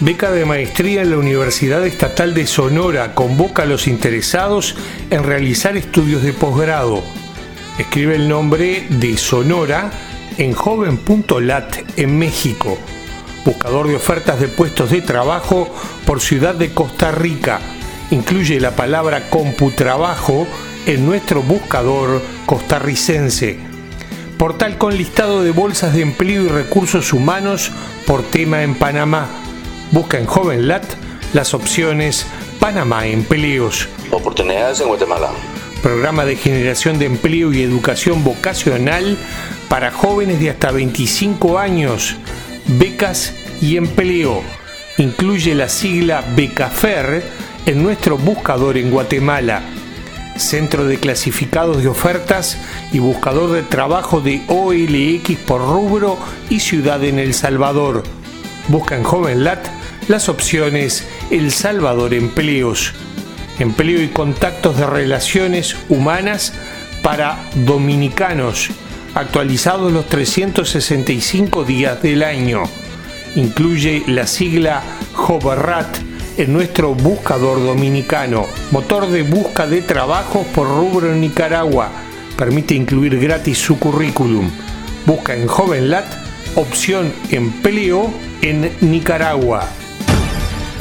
Beca de maestría en la Universidad Estatal de Sonora convoca a los interesados en realizar estudios de posgrado. Escribe el nombre de Sonora en joven.lat en México buscador de ofertas de puestos de trabajo por Ciudad de Costa Rica. Incluye la palabra computrabajo en nuestro buscador costarricense. Portal con listado de bolsas de empleo y recursos humanos por tema en Panamá. Busca en JovenLat las opciones Panamá Empleos. Oportunidades en Guatemala. Programa de generación de empleo y educación vocacional para jóvenes de hasta 25 años becas y empleo. Incluye la sigla Becafer en nuestro buscador en Guatemala. Centro de clasificados de ofertas y buscador de trabajo de OLX por rubro y ciudad en El Salvador. Busca en JovenLat las opciones El Salvador Empleos. Empleo y contactos de relaciones humanas para dominicanos actualizados los 365 días del año. Incluye la sigla Hoverrat en nuestro buscador dominicano, motor de busca de trabajo por rubro en Nicaragua. Permite incluir gratis su currículum. Busca en JovenLat opción empleo en Nicaragua.